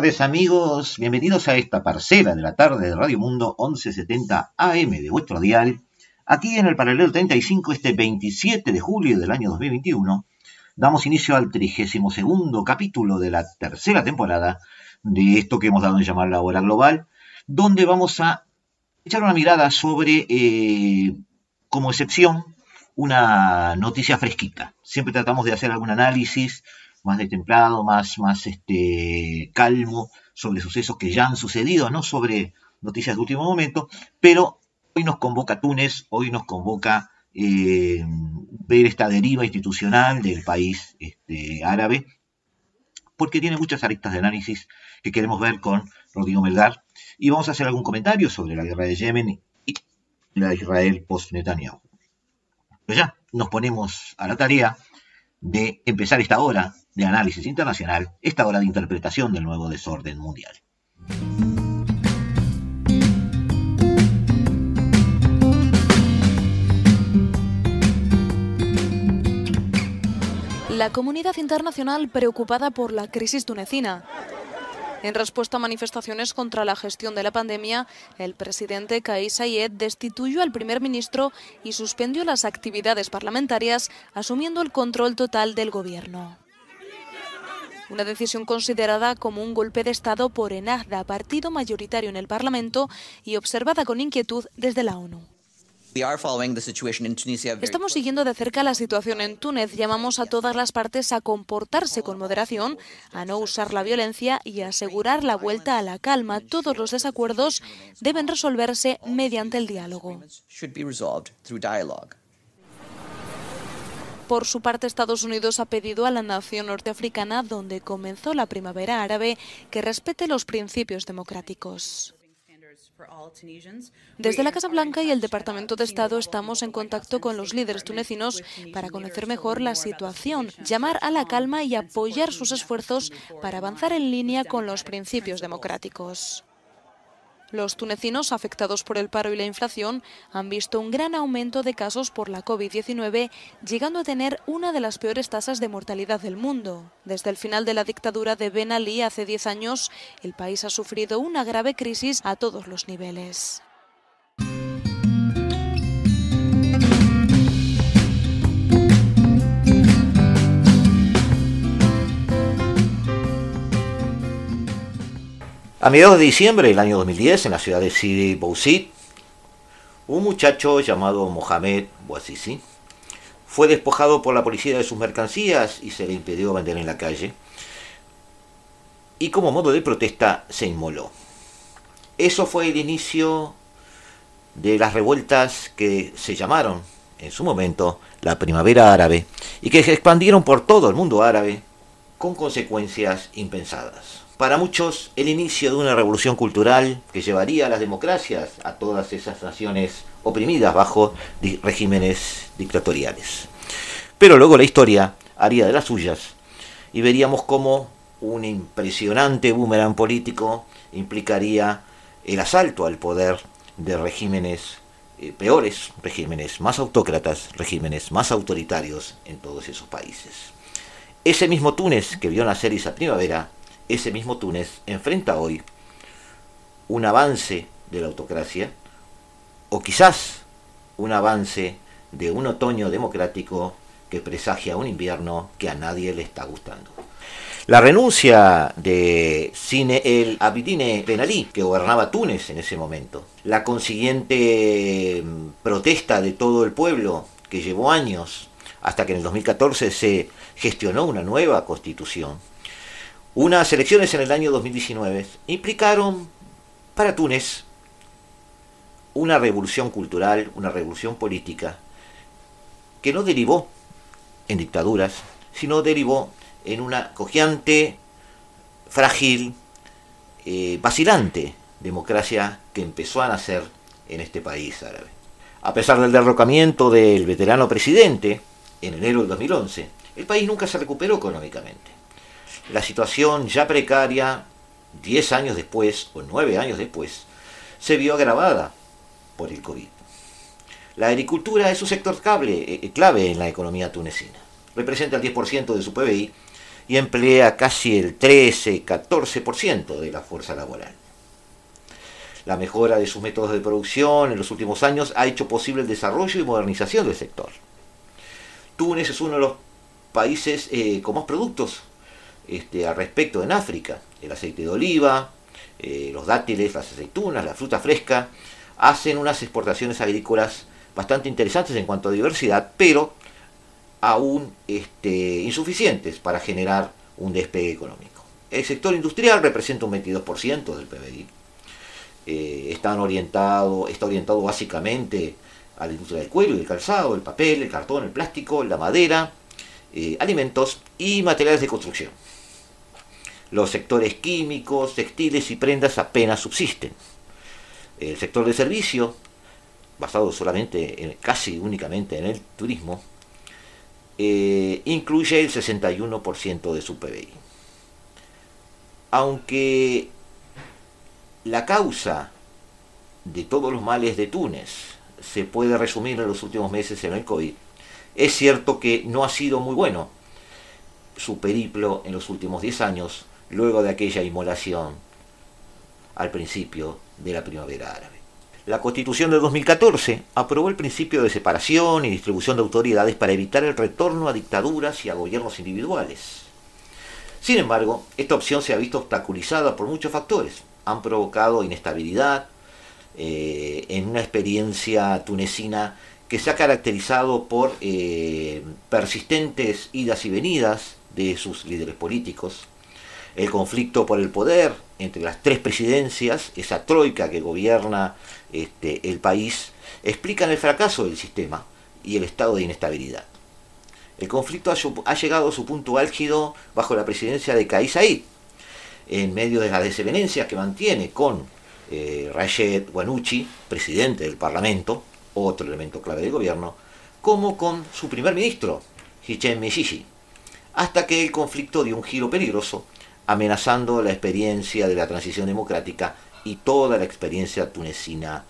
tardes amigos, bienvenidos a esta parcela de la tarde de Radio Mundo 1170 AM de vuestro dial, aquí en el paralelo 35 este 27 de julio del año 2021, damos inicio al 32 capítulo de la tercera temporada de esto que hemos dado en llamar la hora global, donde vamos a echar una mirada sobre, eh, como excepción, una noticia fresquita. Siempre tratamos de hacer algún análisis más destemplado, más, más este, calmo sobre sucesos que ya han sucedido, no sobre noticias de último momento, pero hoy nos convoca Túnez, hoy nos convoca eh, ver esta deriva institucional del país este, árabe, porque tiene muchas aristas de análisis que queremos ver con Rodrigo Melgar, y vamos a hacer algún comentario sobre la guerra de Yemen y la Israel post-Netanyahu. Pero ya nos ponemos a la tarea de empezar esta hora de análisis internacional, esta hora de interpretación del nuevo desorden mundial. La comunidad internacional preocupada por la crisis tunecina. En respuesta a manifestaciones contra la gestión de la pandemia, el presidente Kais Saied destituyó al primer ministro y suspendió las actividades parlamentarias, asumiendo el control total del gobierno. Una decisión considerada como un golpe de Estado por Ennahda, partido mayoritario en el Parlamento, y observada con inquietud desde la ONU. Estamos siguiendo de cerca la situación en Túnez. Llamamos a todas las partes a comportarse con moderación, a no usar la violencia y a asegurar la vuelta a la calma. Todos los desacuerdos deben resolverse mediante el diálogo. Por su parte, Estados Unidos ha pedido a la nación norteafricana, donde comenzó la primavera árabe, que respete los principios democráticos. Desde la Casa Blanca y el Departamento de Estado estamos en contacto con los líderes tunecinos para conocer mejor la situación, llamar a la calma y apoyar sus esfuerzos para avanzar en línea con los principios democráticos. Los tunecinos afectados por el paro y la inflación han visto un gran aumento de casos por la COVID-19, llegando a tener una de las peores tasas de mortalidad del mundo. Desde el final de la dictadura de Ben Ali hace 10 años, el país ha sufrido una grave crisis a todos los niveles. A mediados de diciembre del año 2010, en la ciudad de Sidi Bouzid, un muchacho llamado Mohamed Bouazizi fue despojado por la policía de sus mercancías y se le impidió vender en la calle. Y como modo de protesta se inmoló. Eso fue el inicio de las revueltas que se llamaron en su momento la primavera árabe y que se expandieron por todo el mundo árabe con consecuencias impensadas para muchos el inicio de una revolución cultural que llevaría a las democracias a todas esas naciones oprimidas bajo regímenes dictatoriales. Pero luego la historia haría de las suyas y veríamos cómo un impresionante boomerang político implicaría el asalto al poder de regímenes eh, peores, regímenes más autócratas, regímenes más autoritarios en todos esos países. Ese mismo Túnez que vio nacer esa primavera ese mismo Túnez enfrenta hoy un avance de la autocracia o quizás un avance de un otoño democrático que presagia un invierno que a nadie le está gustando. La renuncia de Sine el Abidine Ben Ali, que gobernaba Túnez en ese momento, la consiguiente mm, protesta de todo el pueblo, que llevó años, hasta que en el 2014 se gestionó una nueva constitución, unas elecciones en el año 2019 implicaron para Túnez una revolución cultural, una revolución política, que no derivó en dictaduras, sino derivó en una cojeante, frágil, eh, vacilante democracia que empezó a nacer en este país árabe. A pesar del derrocamiento del veterano presidente en enero del 2011, el país nunca se recuperó económicamente. La situación ya precaria, 10 años después o 9 años después, se vio agravada por el COVID. La agricultura es un sector clave, eh, clave en la economía tunecina. Representa el 10% de su PBI y emplea casi el 13-14% de la fuerza laboral. La mejora de sus métodos de producción en los últimos años ha hecho posible el desarrollo y modernización del sector. Túnez es uno de los países eh, con más productos este, al respecto en África. El aceite de oliva, eh, los dátiles, las aceitunas, la fruta fresca, hacen unas exportaciones agrícolas bastante interesantes en cuanto a diversidad, pero aún este, insuficientes para generar un despegue económico. El sector industrial representa un 22% del PBI. Eh, orientado, está orientado básicamente a la industria del cuero y del calzado, el papel, el cartón, el plástico, la madera, eh, alimentos y materiales de construcción. Los sectores químicos, textiles y prendas apenas subsisten. El sector de servicio, basado solamente, en, casi únicamente en el turismo, eh, incluye el 61% de su PBI. Aunque la causa de todos los males de Túnez se puede resumir en los últimos meses en el COVID, es cierto que no ha sido muy bueno su periplo en los últimos 10 años luego de aquella inmolación al principio de la primavera árabe. La Constitución de 2014 aprobó el principio de separación y distribución de autoridades para evitar el retorno a dictaduras y a gobiernos individuales. Sin embargo, esta opción se ha visto obstaculizada por muchos factores. Han provocado inestabilidad eh, en una experiencia tunecina que se ha caracterizado por eh, persistentes idas y venidas de sus líderes políticos, el conflicto por el poder entre las tres presidencias, esa troika que gobierna este, el país, explican el fracaso del sistema y el estado de inestabilidad. El conflicto ha, llegado a su punto álgido bajo la presidencia de Kais Said, en medio de las desavenencias que mantiene con eh, Rashid Wanuchi, presidente del Parlamento, otro elemento clave del gobierno, como con su primer ministro, Hichem Meshishi, hasta que el conflicto dio un giro peligroso amenazando la experiencia de la transición democrática y toda la experiencia tunecina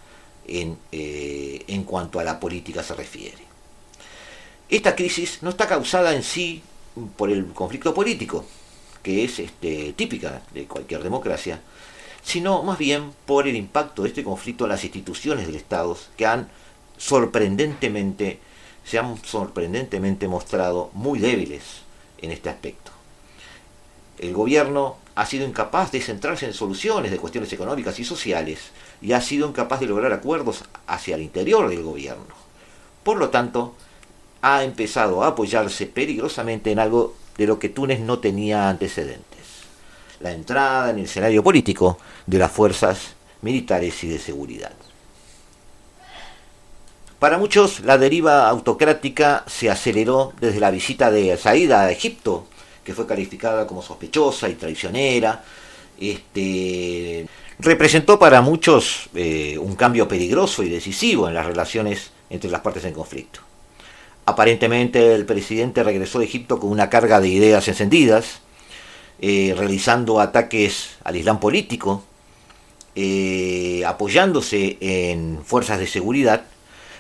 en, eh, en cuanto a la política se refiere. Esta crisis no está causada en sí por el conflicto político, que es este, típica de cualquier democracia, sino más bien por el impacto de este conflicto en las instituciones del Estado, que han sorprendentemente, se han sorprendentemente mostrado muy débiles en este aspecto el gobierno ha sido incapaz de centrarse en soluciones de cuestiones económicas y sociales y ha sido incapaz de lograr acuerdos hacia el interior del gobierno. Por lo tanto, ha empezado a apoyarse peligrosamente en algo de lo que Túnez no tenía antecedentes, la entrada en el escenario político de las fuerzas militares y de seguridad. Para muchos, la deriva autocrática se aceleró desde la visita de Said a Egipto que fue calificada como sospechosa y traicionera, este, representó para muchos eh, un cambio peligroso y decisivo en las relaciones entre las partes en conflicto. Aparentemente el presidente regresó de Egipto con una carga de ideas encendidas, eh, realizando ataques al Islam político, eh, apoyándose en fuerzas de seguridad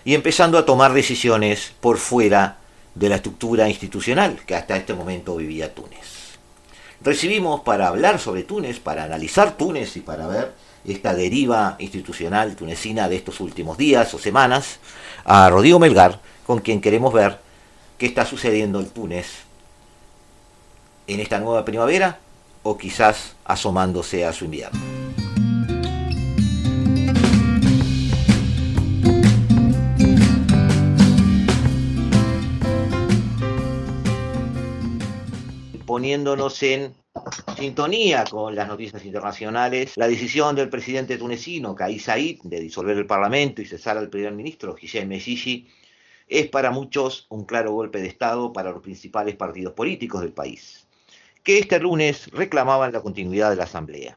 y empezando a tomar decisiones por fuera de la estructura institucional que hasta este momento vivía Túnez. Recibimos para hablar sobre Túnez, para analizar Túnez y para ver esta deriva institucional tunecina de estos últimos días o semanas, a Rodrigo Melgar, con quien queremos ver qué está sucediendo en Túnez en esta nueva primavera o quizás asomándose a su invierno. Poniéndonos en sintonía con las noticias internacionales, la decisión del presidente tunecino, Kais Said, de disolver el Parlamento y cesar al primer ministro, Hichem Meshishi, es para muchos un claro golpe de Estado para los principales partidos políticos del país. que este lunes reclamaban la continuidad de la Asamblea.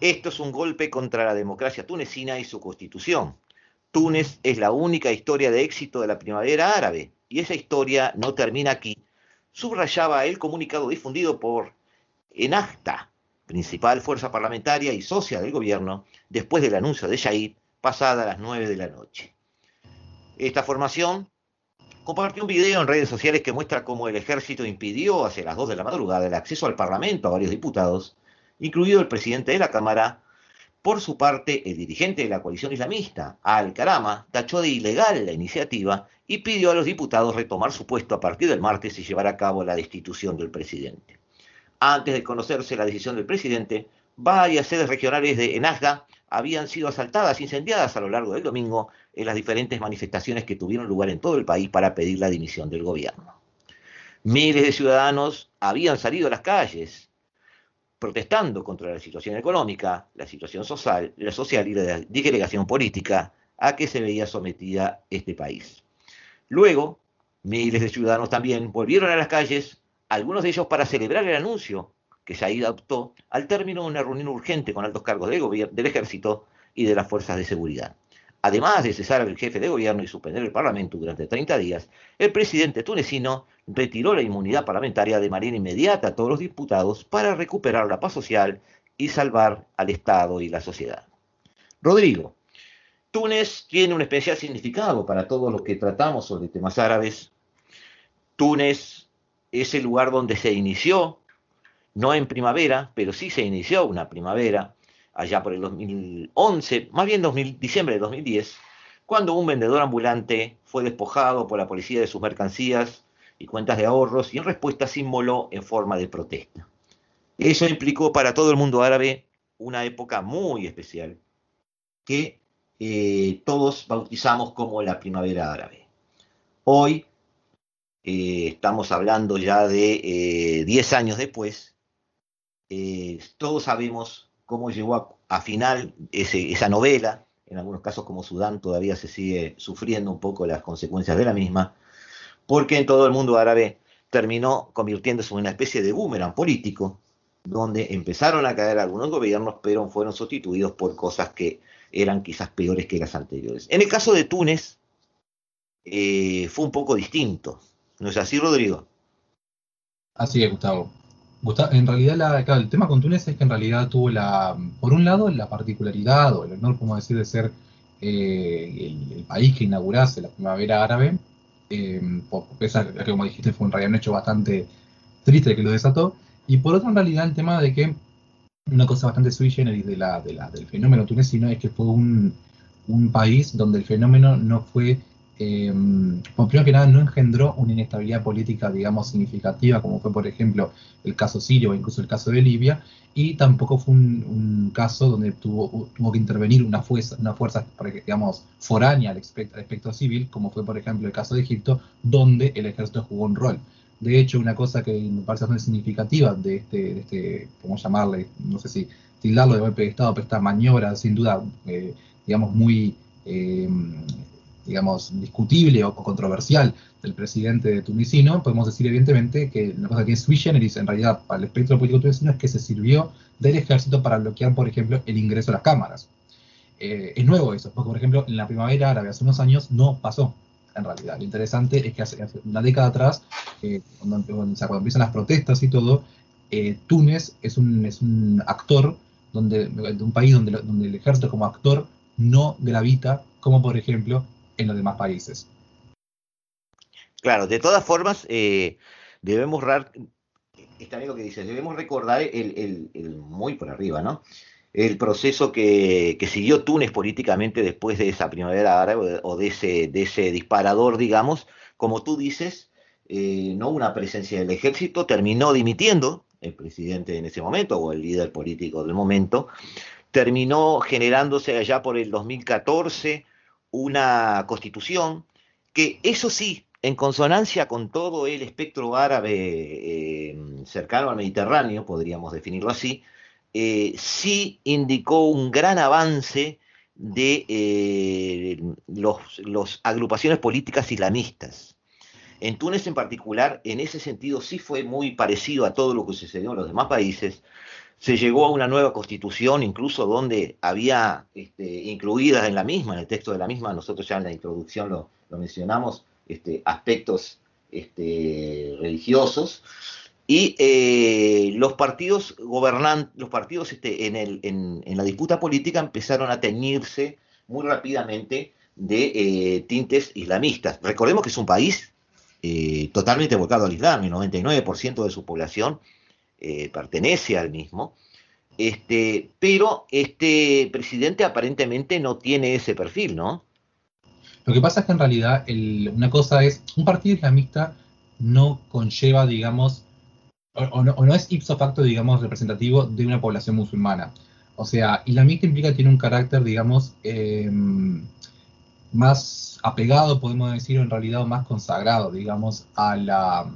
Esto es un golpe contra la democracia tunecina y su constitución. Túnez es la única historia de éxito de la primavera árabe y esa historia no termina aquí, subrayaba el comunicado difundido por Enacta, principal fuerza parlamentaria y socia del gobierno, después del anuncio de Shahid, pasada las 9 de la noche. Esta formación compartió un video en redes sociales que muestra cómo el ejército impidió hacia las 2 de la madrugada el acceso al Parlamento a varios diputados, incluido el presidente de la Cámara. Por su parte, el dirigente de la coalición islamista, Al-Karama, tachó de ilegal la iniciativa y pidió a los diputados retomar su puesto a partir del martes y llevar a cabo la destitución del presidente. Antes de conocerse la decisión del presidente, varias sedes regionales de Enajda habían sido asaltadas, incendiadas a lo largo del domingo en las diferentes manifestaciones que tuvieron lugar en todo el país para pedir la dimisión del gobierno. Miles de ciudadanos habían salido a las calles protestando contra la situación económica, la situación social, la social y la disgregación política a que se veía sometida este país. Luego, miles de ciudadanos también volvieron a las calles, algunos de ellos para celebrar el anuncio que Said adoptó al término de una reunión urgente con altos cargos del, ejército y de las fuerzas de seguridad. Además de cesar al jefe de gobierno y suspender el Parlamento durante 30 días, el presidente tunecino retiró la inmunidad parlamentaria de manera inmediata a todos los diputados para recuperar la paz social y salvar al Estado y la sociedad. Rodrigo, Túnez tiene un especial significado para todos los que tratamos sobre temas árabes. Túnez es el lugar donde se inició, no en primavera, pero sí se inició una primavera, allá por el 2011, más bien 2000, diciembre de 2010, cuando un vendedor ambulante fue despojado por la policía de sus mercancías y cuentas de ahorros y en respuesta se inmoló en forma de protesta. Eso implicó para todo el mundo árabe una época muy especial que eh, todos bautizamos como la primavera árabe. Hoy eh, estamos hablando ya de 10 eh, años después, todos sabemos cómo llegó a, final esa novela, en algunos casos como Sudán todavía se sigue sufriendo un poco las consecuencias de la misma, porque en todo el mundo árabe terminó convirtiéndose en una especie de boomerang político, donde empezaron a caer algunos gobiernos, pero fueron sustituidos por cosas que eran quizás peores que las anteriores. En el caso de Túnez, eh, fue un poco distinto. ¿No es así, Rodrigo? Así es, Gustavo en realidad el tema con Túnez es que en realidad tuvo la, por un lado, la particularidad o el honor, como decir, de ser eh, el, país que inaugurase la primavera árabe, eh, por, que como dijiste fue un, realidad hecho bastante triste que lo desató, y por otro en realidad el tema de que una cosa bastante sui generis de la, de la, del fenómeno tunecino es que fue un, un país donde el fenómeno no fue eh, primero que nada, no engendró una inestabilidad política, digamos, significativa, como fue, por ejemplo, el caso sirio o incluso el caso de Libia, y tampoco fue un, caso donde tuvo, tuvo, que intervenir una fuerza, una fuerza, digamos, foránea al espectro, civil, como fue, por ejemplo, el caso de Egipto, donde el ejército jugó un rol. De hecho, una cosa que me parece bastante significativa de este, de este, ¿cómo llamarle? No sé si tildarlo de golpe de Estado, pero esta maniobra, sin duda, eh, digamos, muy eh, digamos, discutible o controversial del presidente tunisino, podemos decir evidentemente que la cosa que es sui generis en realidad para el espectro político tunisino es que se sirvió del ejército para bloquear, por ejemplo, el ingreso a las cámaras. Eh, es nuevo eso, porque por ejemplo en la primavera árabe hace unos años no pasó, en realidad. Lo interesante es que hace, una década atrás, eh, cuando, empiezan las protestas y todo, eh, Túnez es un, es un actor donde, de un país donde, donde el ejército como actor no gravita, como por ejemplo en los demás países. Claro, de todas formas, eh, debemos, está bien lo que dices, debemos recordar el, muy por arriba, ¿no? El proceso que, siguió Túnez políticamente después de esa primavera árabe o de ese, disparador, digamos, como tú dices, eh, no una presencia del ejército, terminó dimitiendo el presidente en ese momento o el líder político del momento, terminó generándose allá por el 2014 una constitución que, eso sí, en consonancia con todo el espectro árabe eh, cercano al Mediterráneo, podríamos definirlo así, eh, sí indicó un gran avance de eh, los, agrupaciones políticas islamistas. En Túnez en particular, en ese sentido sí fue muy parecido a todo lo que sucedió en los demás países. Se llegó a una nueva constitución, incluso donde había este, incluidas en la misma, en el texto de la misma, nosotros ya en la introducción lo, mencionamos, este, aspectos este, religiosos. Y eh, los partidos gobernantes, los partidos este, en, la disputa política empezaron a teñirse muy rápidamente de eh, tintes islamistas. Recordemos que es un país eh, totalmente volcado al Islam, el 99% de su población pertenece al mismo. Este, pero este presidente aparentemente no tiene ese perfil, ¿no? Lo que pasa es que en realidad una cosa es, un partido islamista no conlleva, digamos, o, no, es ipso facto, digamos, representativo de una población musulmana. O sea, islamista implica que tiene un carácter, digamos, em, más apegado, podemos decir, en realidad, o más consagrado, digamos, a la,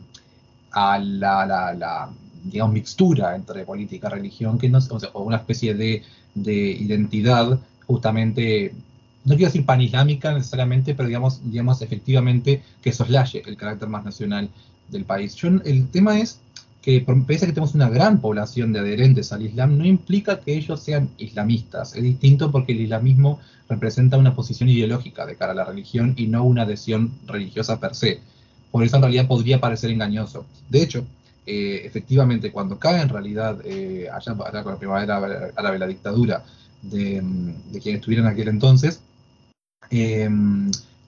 a la, digamos, mixtura entre política y religión, que no, o, sea, una especie de, identidad justamente, no quiero decir panislámica necesariamente, pero digamos, digamos efectivamente que soslaye el carácter más nacional del país. Yo, el tema es que pese a que tenemos una gran población de adherentes al Islam, no implica que ellos sean islamistas. Es distinto porque el islamismo representa una posición ideológica de cara a la religión y no una adhesión religiosa per se. Por eso en realidad podría parecer engañoso. De hecho, eh, efectivamente, cuando cae en realidad, eh, allá, con la primavera árabe, la dictadura de, de quienes estuvieron aquel entonces, eh,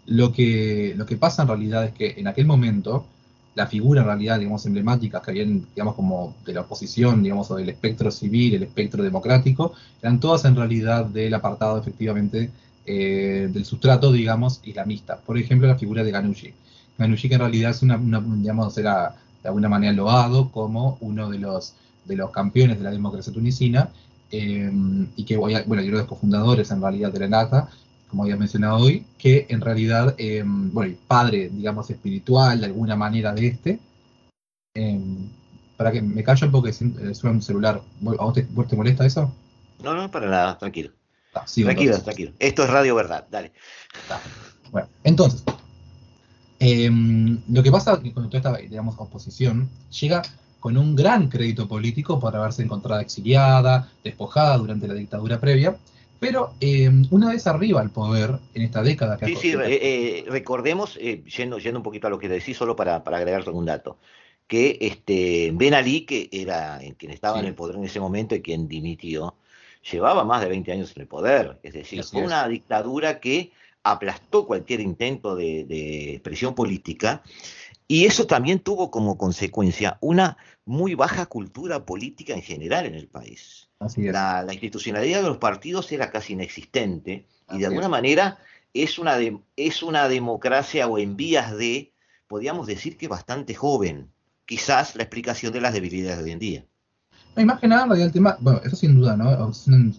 lo, que, lo que pasa en realidad es que en aquel momento la figura en realidad, digamos, emblemáticas que habían, digamos, como de la oposición, digamos, o del espectro civil, el espectro democrático, eran todas en realidad del apartado, efectivamente, eh, del sustrato, digamos, islamista. Por ejemplo, la figura de Ghanouchi. Ghanouchi que en realidad es una, digamos, era de alguna manera loado como uno de los, de los campeones de la democracia tunisina, eh, y que, bueno, y uno de los cofundadores en realidad de la NATA, como había mencionado hoy, que en realidad, eh, bueno, el padre, digamos, espiritual de alguna manera de este, eh, para que me callo porque eh, suena un celular, ¿a vos te, molesta eso? No, no, para nada, tranquilo. Ah, tranquilo, tranquilo. Esto es Radio Verdad, dale. Bueno, entonces, lo que pasa con toda esta, digamos, oposición llega con un gran crédito político por haberse encontrado exiliada, despojada durante la dictadura previa, pero eh, una vez arriba al poder, en esta década que Sí, sí, eh, eh, recordemos, yendo, yendo un poquito a lo que decís, solo para, para agregar algún dato, que este Ben Ali, que era quien estaba en el poder en ese momento y quien dimitió, llevaba más de 20 años en el poder. Es decir, fue una dictadura que aplastó cualquier intento de, de expresión política y eso también tuvo como consecuencia una muy baja cultura política en general en el país. La, institucionalidad de los partidos era casi inexistente y de alguna manera es una, es una democracia o en vías de, podríamos decir que bastante joven. Quizás la explicación de las debilidades de hoy en día. No, que nada, el tema, bueno, eso sin duda, ¿no?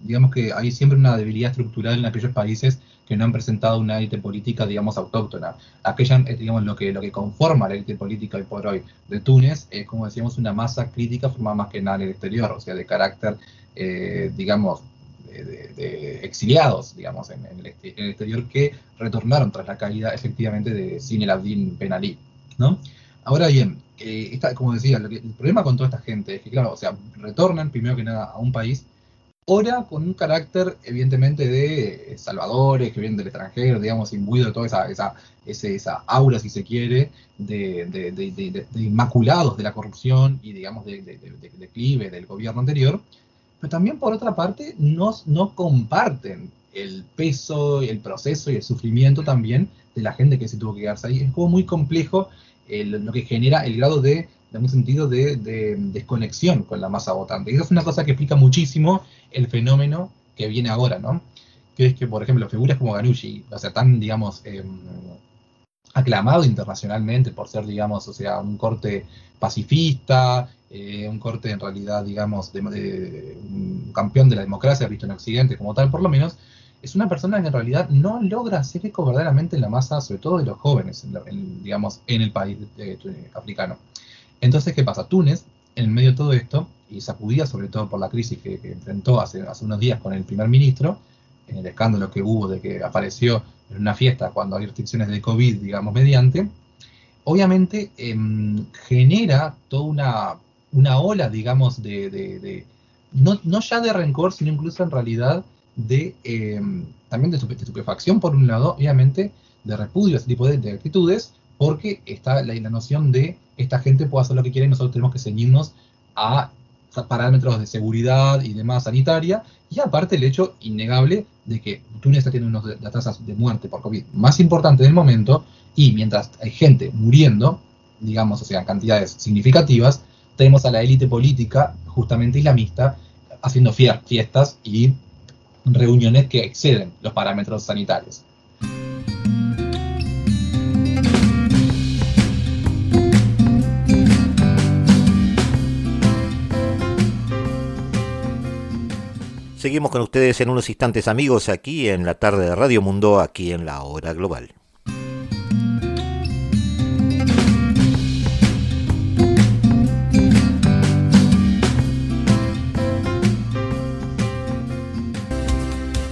Digamos que hay siempre una debilidad estructural en aquellos países que no han presentado una élite política, digamos, autóctona. Aquella, eh, digamos, lo que, lo que conforma la élite política hoy por hoy de Túnez es, como decíamos, una masa crítica formada más que nada en el exterior, o sea, de carácter eh, digamos, de, exiliados, digamos, en, el, exterior que retornaron tras la caída efectivamente de Sin el Abdin Ben Ali, ¿no? Ahora bien, eh, como decía, el problema con toda esta gente es que, claro, o sea, retornan primero que nada a un país, ahora con un carácter evidentemente de salvadores que vienen del extranjero, digamos, imbuido de toda esa, esa, esa aura, si se quiere, de, de, inmaculados de la corrupción y, digamos, de, declive del gobierno anterior, pero también por otra parte no, no comparten el peso, el proceso y el sufrimiento también de la gente que se tuvo que quedarse ahí. Es como muy complejo lo que genera el grado de, de un sentido de, desconexión con la masa votante. Y eso es una cosa que explica muchísimo el fenómeno que viene ahora, ¿no? Que es que, por ejemplo, figuras como Ganucci, o sea, tan, digamos, em, aclamado internacionalmente por ser, digamos, o sea, un corte pacifista, eh, un corte en realidad, digamos, de, campeón de la democracia visto en Occidente como tal, por lo menos, es una persona que en realidad no logra hacer eco verdaderamente en la masa, sobre todo de los jóvenes, digamos, en el país africano. Entonces, ¿qué pasa? Túnez, en medio de todo esto, y sacudida sobre todo por la crisis que, enfrentó hace, hace unos días con el primer ministro, en el escándalo que hubo de que apareció en una fiesta cuando hay restricciones de COVID, digamos, mediante, obviamente em, genera toda una, una, ola, digamos, de, no, no, ya de rencor, sino incluso en realidad de em, también de estupefacción por un lado, obviamente, de repudio a ese tipo de, actitudes, porque está la, la, noción de esta gente puede hacer lo que quiere y nosotros tenemos que ceñirnos a parámetros de seguridad y demás sanitaria, y aparte el hecho innegable de que Túnez está teniendo una de las tasas de muerte por COVID más importantes del momento, y mientras hay gente muriendo, digamos, o sea, en cantidades significativas, tenemos a la élite política, justamente islamista, haciendo fiestas y reuniones que exceden los parámetros sanitarios. Seguimos con ustedes en unos instantes amigos aquí en la tarde de Radio Mundo, aquí en la hora global.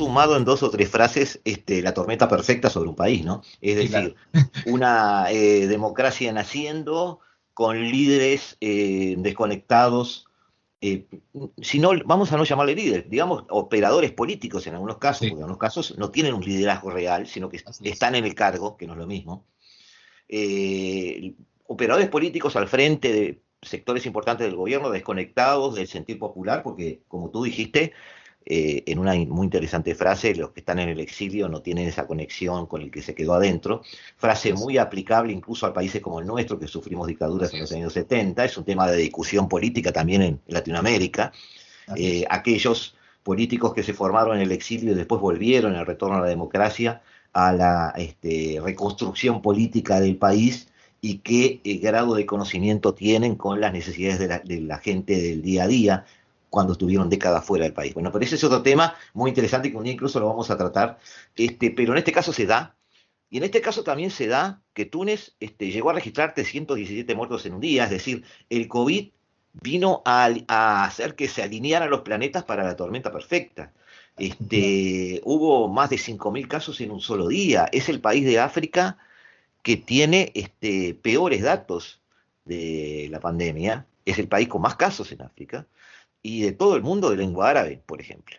En dos o tres frases este, la tormenta perfecta sobre un país, ¿no? Es decir, una eh, democracia naciendo con líderes eh, desconectados, eh, si no, vamos a no llamarle líderes, digamos operadores políticos en algunos casos, porque en algunos casos no tienen un liderazgo real, sino que están en el cargo, que no es lo mismo. operadores políticos al frente de sectores importantes del gobierno desconectados del sentir popular, porque como tú dijiste, eh, en una muy interesante frase, los que están en el exilio no tienen esa conexión con el que se quedó adentro, frase muy aplicable incluso a países como el nuestro, que sufrimos dictaduras en los años 70, es un tema de discusión política también en Latinoamérica, eh, aquellos políticos que se formaron en el exilio y después volvieron el retorno a la democracia, a la este, reconstrucción política del país y qué eh, grado de conocimiento tienen con las necesidades de la, de la, gente del día a día, cuando estuvieron décadas fuera del país. Bueno, pero ese es otro tema muy interesante que un día incluso lo vamos a tratar, este, pero en este caso se da, y en este caso también se da que Túnez este, llegó a registrar 317 muertos en un día, es decir, el COVID vino a, hacer que se alinearan los planetas para la tormenta perfecta. Este, hubo más de 5.000 casos en un solo día. Es el país de África que tiene este, peores datos de la pandemia. Es el país con más casos en África y de todo el mundo de lengua árabe, por ejemplo.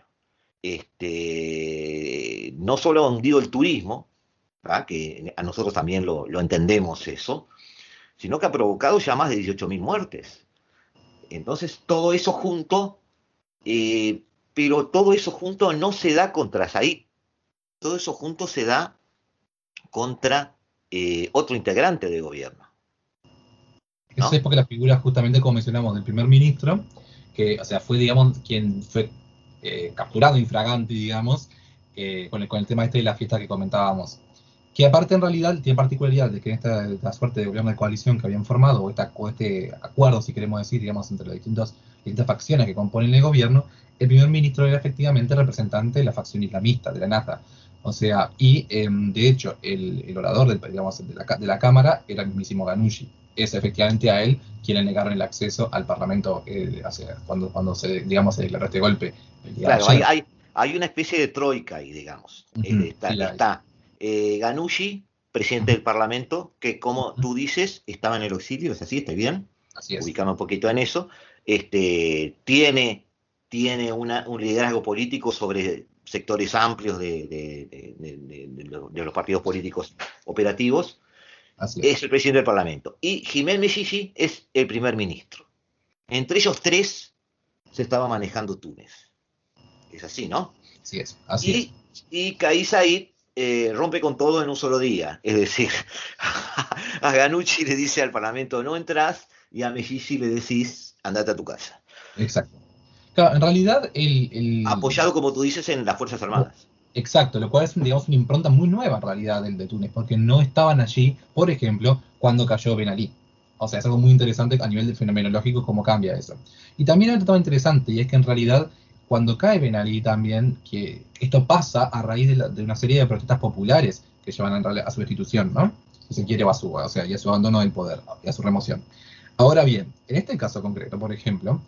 Este, no solo ha hundido el turismo, que a nosotros también lo, entendemos eso, sino que ha provocado ya más de 18.000 muertes. Entonces, todo eso junto, eh, pero todo eso junto no se da contra Said, todo eso junto se da contra eh, otro integrante del gobierno. Eso es porque la figura, justamente como mencionamos, del primer ministro, que, o sea, fue, digamos, quien fue eh, capturado infragante, digamos, eh, con, el, con el tema este de la fiesta que comentábamos. Que aparte, en realidad, tiene particularidad de que en esta, suerte de gobierno de coalición que habían formado, o, esta, este acuerdo, si queremos decir, digamos, entre las distintas, distintas facciones que componen el gobierno, el primer ministro era efectivamente representante de la facción islamista, de la NASA. O sea, y em, de hecho, el, el orador del, digamos, de, la, de la Cámara era el mismísimo Ganushi es efectivamente a él quien le negaron el acceso al Parlamento eh, cuando, cuando se, digamos, se declaró este golpe. Claro, hay, hay, una especie de troika ahí, digamos. Eh, está, eh, Ganushi, presidente del Parlamento, que como tú dices, estaba en el auxilio, ¿es así? ¿Está bien? Así es. Ubicamos un poquito en eso. Este, tiene tiene una, un liderazgo político sobre sectores amplios de, de, los partidos políticos operativos es. el presidente del Parlamento. Y Jiménez Mesisi es el primer ministro. Entre ellos tres se estaba manejando Túnez. Es así, ¿no? Así es, así y, es. Y Kais Said eh, rompe con todo en un solo día. Es decir, a Ganucci le dice al Parlamento no entras y a Mejici le decís andate a tu casa. Exacto. Claro, en realidad el, el... Apoyado, como tú dices, en las Fuerzas Armadas. Exacto, lo cual es una impronta muy nueva en realidad del de Túnez, porque no estaban allí, por ejemplo, cuando cayó Ben Ali. O sea, es algo muy interesante a nivel de fenomenológico cómo cambia eso. Y también hay otro tema interesante, y es que en realidad cuando cae Ben Ali también, que esto pasa a raíz de, la, una serie de protestas populares que llevan a, a su destitución, ¿no? Si se quiere, a su, o sea, y a su abandono del poder, y a su remoción. Ahora bien, en este caso concreto, por ejemplo,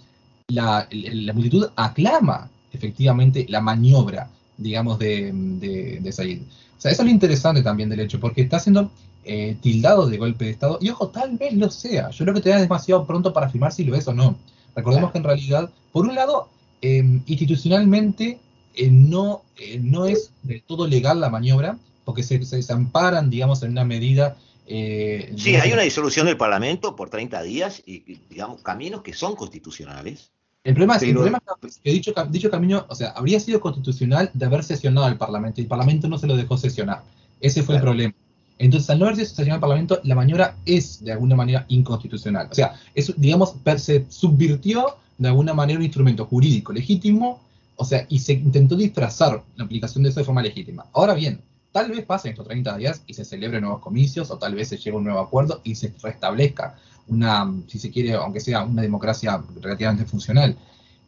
la multitud aclama efectivamente la maniobra, digamos, de, de, de Said. O sea, eso es lo interesante también del hecho, porque está siendo eh, tildado de golpe de Estado, y ojo, tal vez lo sea. Yo creo que todavía es demasiado pronto para afirmar si lo es o no. Recordemos que en realidad, por un lado, eh, institucionalmente eh, no, eh, no es del todo legal la maniobra, porque se, se, se amparan, digamos, en una medida... Eh, sí, hay una disolución del Parlamento por 30 días y, digamos, caminos que son constitucionales. El problema es, el problema es que dicho, dicho camino, o sea, habría sido constitucional de haber sesionado al Parlamento y el Parlamento no se lo dejó sesionar. Ese fue claro. el problema. Entonces, al no haber sesionado al Parlamento, la maniobra es de alguna manera inconstitucional. O sea, es, digamos, se subvirtió de alguna manera un instrumento jurídico legítimo, o sea, y se intentó disfrazar la aplicación de eso de forma legítima. Ahora bien, tal vez pasen estos 30 días y se celebren nuevos comicios, o tal vez se llegue a un nuevo acuerdo y se restablezca una, si se quiere, aunque sea una democracia relativamente funcional.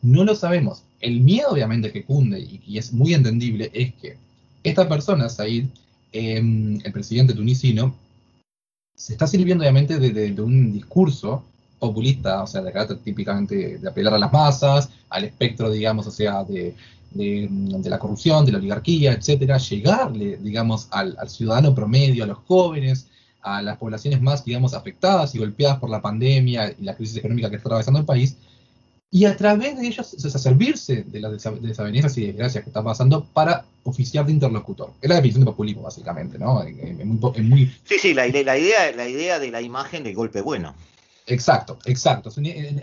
No lo sabemos. El miedo, obviamente, que cunde y, es muy entendible es que esta persona, Said, eh, el presidente tunisino, se está sirviendo, obviamente, de, un discurso populista, o sea, de carácter típicamente de apelar a las masas, al espectro, digamos, o sea, de, de, la corrupción, de la oligarquía, etcétera, llegarle, digamos, al, ciudadano promedio, a los jóvenes, a las poblaciones más, digamos, afectadas y golpeadas por la pandemia y la crisis económica que está atravesando el país, y a través de ellos o sea, servirse de las desavenencias y desgracias que están pasando para oficiar de interlocutor. Es la definición de populismo, básicamente, ¿no? Es muy, es muy... Sí, sí, la, la, idea, la idea de la imagen del golpe bueno. Exacto, exacto.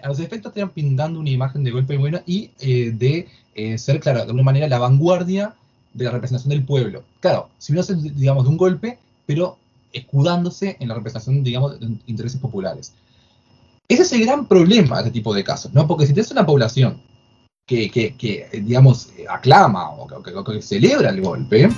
A los efectos están pintando una imagen de golpe bueno y eh, de eh, ser, claro, de alguna manera la vanguardia de la representación del pueblo. Claro, si no es, digamos, de un golpe, pero escudándose en la representación, digamos, de intereses populares. Ese es el gran problema de este tipo de casos, ¿no? Porque si tienes una población que, que, digamos, aclama o que, celebra el golpe,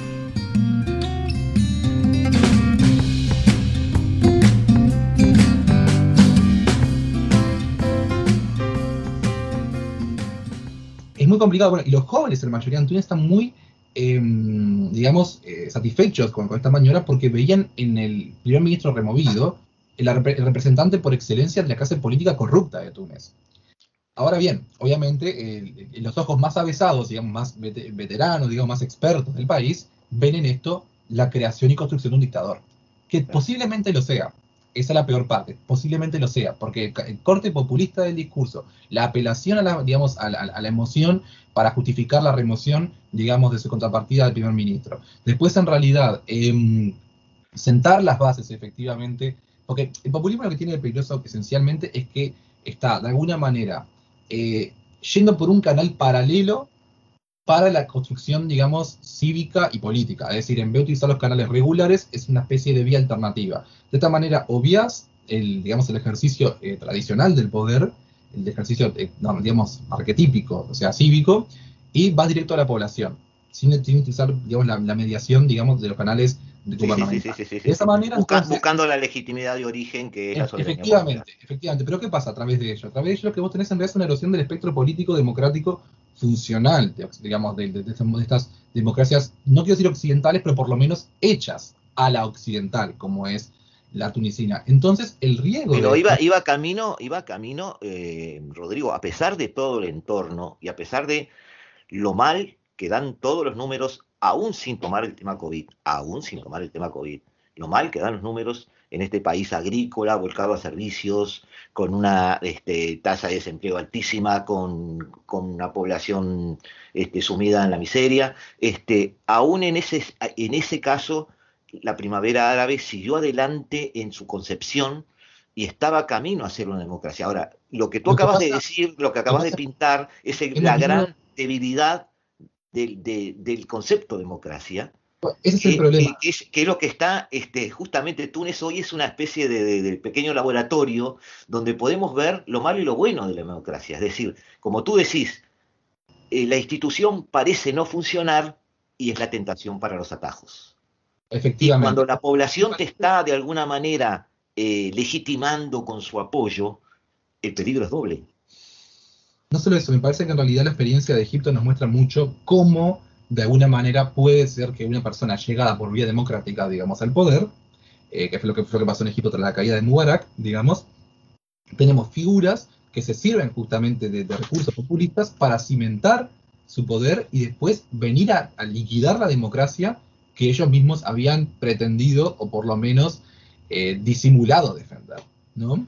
es muy complicado. Bueno, y los jóvenes, en la mayoría en Túnez, están muy, eh, digamos, eh, satisfechos con, con, esta maniobra porque veían en el primer ministro removido el, el, representante por excelencia de la clase política corrupta de Túnez. Ahora bien, obviamente, eh, los ojos más avesados, digamos, más veteranos, digamos, más expertos del país, ven en esto la creación y construcción de un dictador. Que posiblemente lo sea, esa es la peor parte, posiblemente lo sea, porque el corte populista del discurso, la apelación a la, digamos, a la, emoción para justificar la remoción, digamos, de su contrapartida del primer ministro. Después, en realidad, eh, sentar las bases, efectivamente, porque el populismo lo que tiene de peligroso esencialmente es que está, de alguna manera, eh, yendo por un canal paralelo para la construcción, digamos, cívica y política. Es decir, en vez de utilizar los canales regulares, es una especie de vía alternativa. De esta manera, obvias el, digamos, el ejercicio eh, tradicional del poder, el ejercicio, eh, digamos, arquetípico, o sea, cívico, y vas directo a la población, sin, sin utilizar, digamos, la, la, mediación, digamos, de los canales Sí, sí, sí, sí, de esa manera Busca, entonces, buscando la legitimidad de origen que es la soberanía efectivamente efectivamente. Pero qué pasa a través de ello a través de ello lo que vos tenés en realidad es una erosión del espectro político democrático funcional digamos de, de, de, estas democracias no quiero decir occidentales pero por lo menos hechas a la occidental como es la tunisina. Entonces el riesgo pero de... iba iba camino iba camino eh, Rodrigo a pesar de todo el entorno y a pesar de lo mal que dan todos los números aún sin tomar el tema COVID, aún sin tomar el tema COVID, lo mal que dan los números en este país agrícola, volcado a servicios, con una este, tasa de desempleo altísima, con, con una población este, sumida en la miseria, este, aún en ese, en ese caso, la primavera árabe siguió adelante en su concepción y estaba camino a ser una democracia. Ahora, lo que tú lo acabas pasa, de decir, lo que acabas de pintar, es la gran debilidad del concepto democracia. Ese es el problema. Que, es, lo que está, este, justamente Túnez hoy es una especie de, pequeño laboratorio donde podemos ver lo malo y lo bueno de la democracia. Es decir, como tú decís, eh, la institución parece no funcionar y es la tentación para los atajos. Efectivamente. Y cuando la población te está de alguna manera eh, legitimando con su apoyo, el peligro es doble. No solo eso, me parece que en realidad la experiencia de Egipto nos muestra mucho cómo de alguna manera puede ser que una persona llegada por vía democrática, digamos, al poder, eh, que fue lo que, pasó en Egipto tras la caída de Mubarak, digamos, tenemos figuras que se sirven justamente de, recursos populistas para cimentar su poder y después venir a, liquidar la democracia que ellos mismos habían pretendido o por lo menos eh, disimulado defender, ¿no?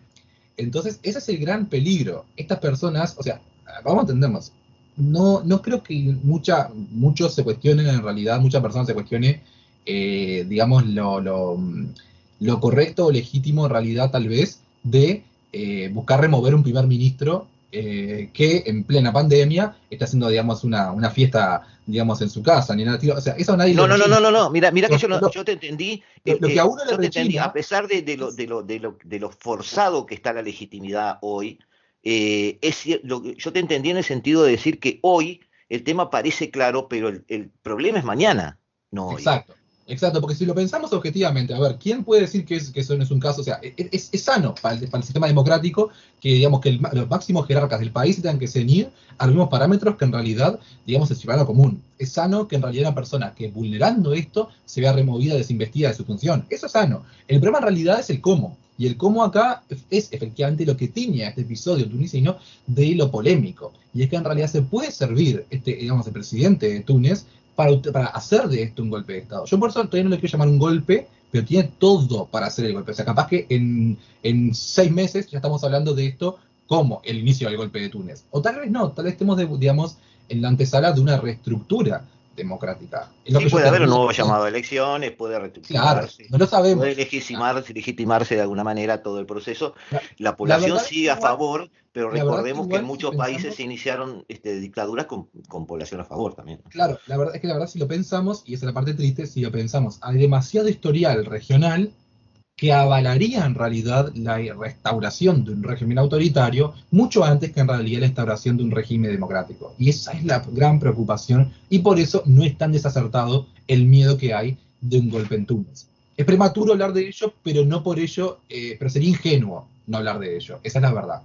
Entonces, ese es el gran peligro. Estas personas, o sea, vamos a entendernos, no, no creo que mucha, muchos se cuestionen, en realidad, muchas personas se cuestione, eh, digamos, lo, lo, correcto o legítimo en realidad tal vez de eh, buscar remover un primer ministro eh, que en plena pandemia está haciendo, digamos, una, una fiesta, digamos, en su casa, ni nada, o sea, eso nadie No, no, no, no, no, no, mira, mira que yo, yo te entendí, lo, que a uno le entendí, a pesar de, de, lo, de, lo, de, lo, de lo forzado que está la legitimidad hoy, eh, es, yo te entendí en el sentido de decir que hoy el tema parece claro, pero el, problema es mañana, no Exacto. Exacto, porque si lo pensamos objetivamente, a ver, ¿quién puede decir que, eso no es un caso? O sea, e, e, es, sano para el, sistema democrático que, digamos, que los máximos jerarcas del país tengan que ceñir a los mismos parámetros que en realidad, digamos, el ciudadano común. Es sano que en realidad una persona que vulnerando esto se vea removida, desinvestida de su función. Eso es sano. El problema en realidad es el cómo. Y el cómo acá es efectivamente lo que tiña este episodio tunisino de lo polémico. Y es que en realidad se puede servir, este, digamos, el presidente de Túnez para, para hacer de esto un golpe de Estado. Yo por eso todavía no le quiero llamar un golpe, pero tiene todo para hacer el golpe. O sea, capaz que en, en seis meses ya estamos hablando de esto como el inicio del golpe de Túnez. O tal vez no, tal vez estemos, digamos, en la antesala de una reestructura democrática. sí, puede haber un nuevo llamado a elecciones, puede reestructurarse, claro, no lo sabemos. puede legitimarse, legitimarse de alguna manera todo el proceso. La, población sigue a favor, pero recordemos que, en muchos países se iniciaron este, dictaduras con, con, población a favor también. Claro, la verdad es que la verdad si lo pensamos, y esa es la parte triste, si lo pensamos, hay demasiado historial regional que avalaría en realidad la restauración de un régimen autoritario mucho antes que en realidad la instauración de un régimen democrático. Y esa es la gran preocupación y por eso no es tan desacertado el miedo que hay de un golpe en Túnez. Es prematuro hablar de ello, pero no por ello, eh, pero sería ingenuo no hablar de ello. Esa es la verdad.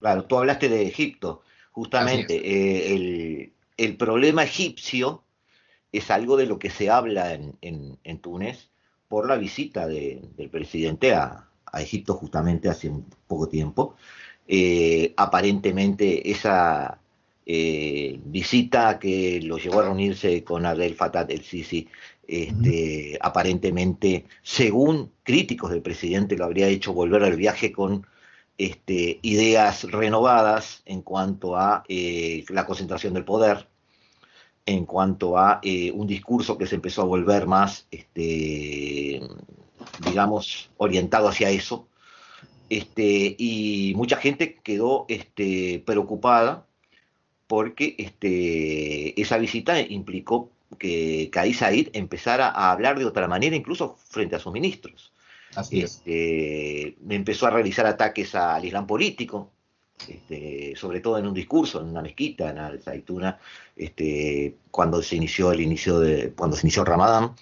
Claro, tú hablaste de Egipto. Justamente, eh, el, problema egipcio es algo de lo que se habla en Túnez por la visita del presidente a, Egipto justamente hace un poco tiempo. Eh, aparentemente esa eh, visita que lo llevó a reunirse con Abdel Fattah el Sisi, este, aparentemente, según críticos del presidente, lo habría hecho volver al viaje con este, ideas renovadas en cuanto a eh, la concentración del poder, en cuanto a eh, un discurso que se empezó a volver más, este, digamos, orientado hacia eso. Este, y mucha gente quedó este, preocupada porque este, esa visita implicó que Kais Said empezara a hablar de otra manera, incluso frente a sus ministros. Así es. Este, empezó a realizar ataques al Islam político, este, sobre todo en un discurso, en una mezquita, en Al Zaituna, este, cuando se inició el inicio de, cuando se inició Ramadán,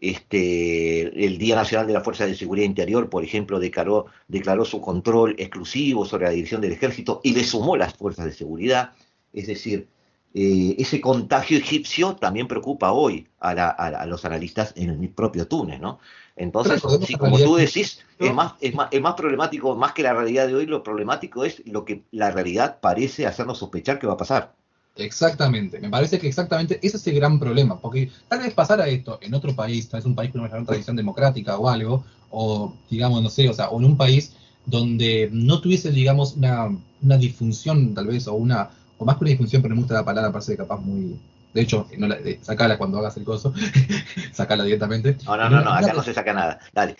este, el Día Nacional de la Fuerza de Seguridad Interior, por ejemplo, declaró, declaró su control exclusivo sobre la dirección del ejército y le sumó las fuerzas de seguridad. Es decir, eh, ese contagio egipcio también preocupa hoy a, los analistas en el propio Túnez, ¿no? Entonces, sí, como tú decís, es más, es, más, es más problemático, más que la realidad de hoy, lo problemático es lo que la realidad parece hacernos sospechar que va a pasar. Exactamente, me parece que exactamente ese es el gran problema, porque tal vez pasara esto en otro país, tal vez un país con una gran tradición democrática o algo, o digamos, no sé, o sea, o en un país donde no tuviese, digamos, una, una disfunción tal vez, o una, o más que una disfunción, pero me gusta la palabra, parece capaz muy, de hecho, no la, sacala cuando hagas el coso, sacala directamente. No, no, no, no acá no se saca nada. Dale.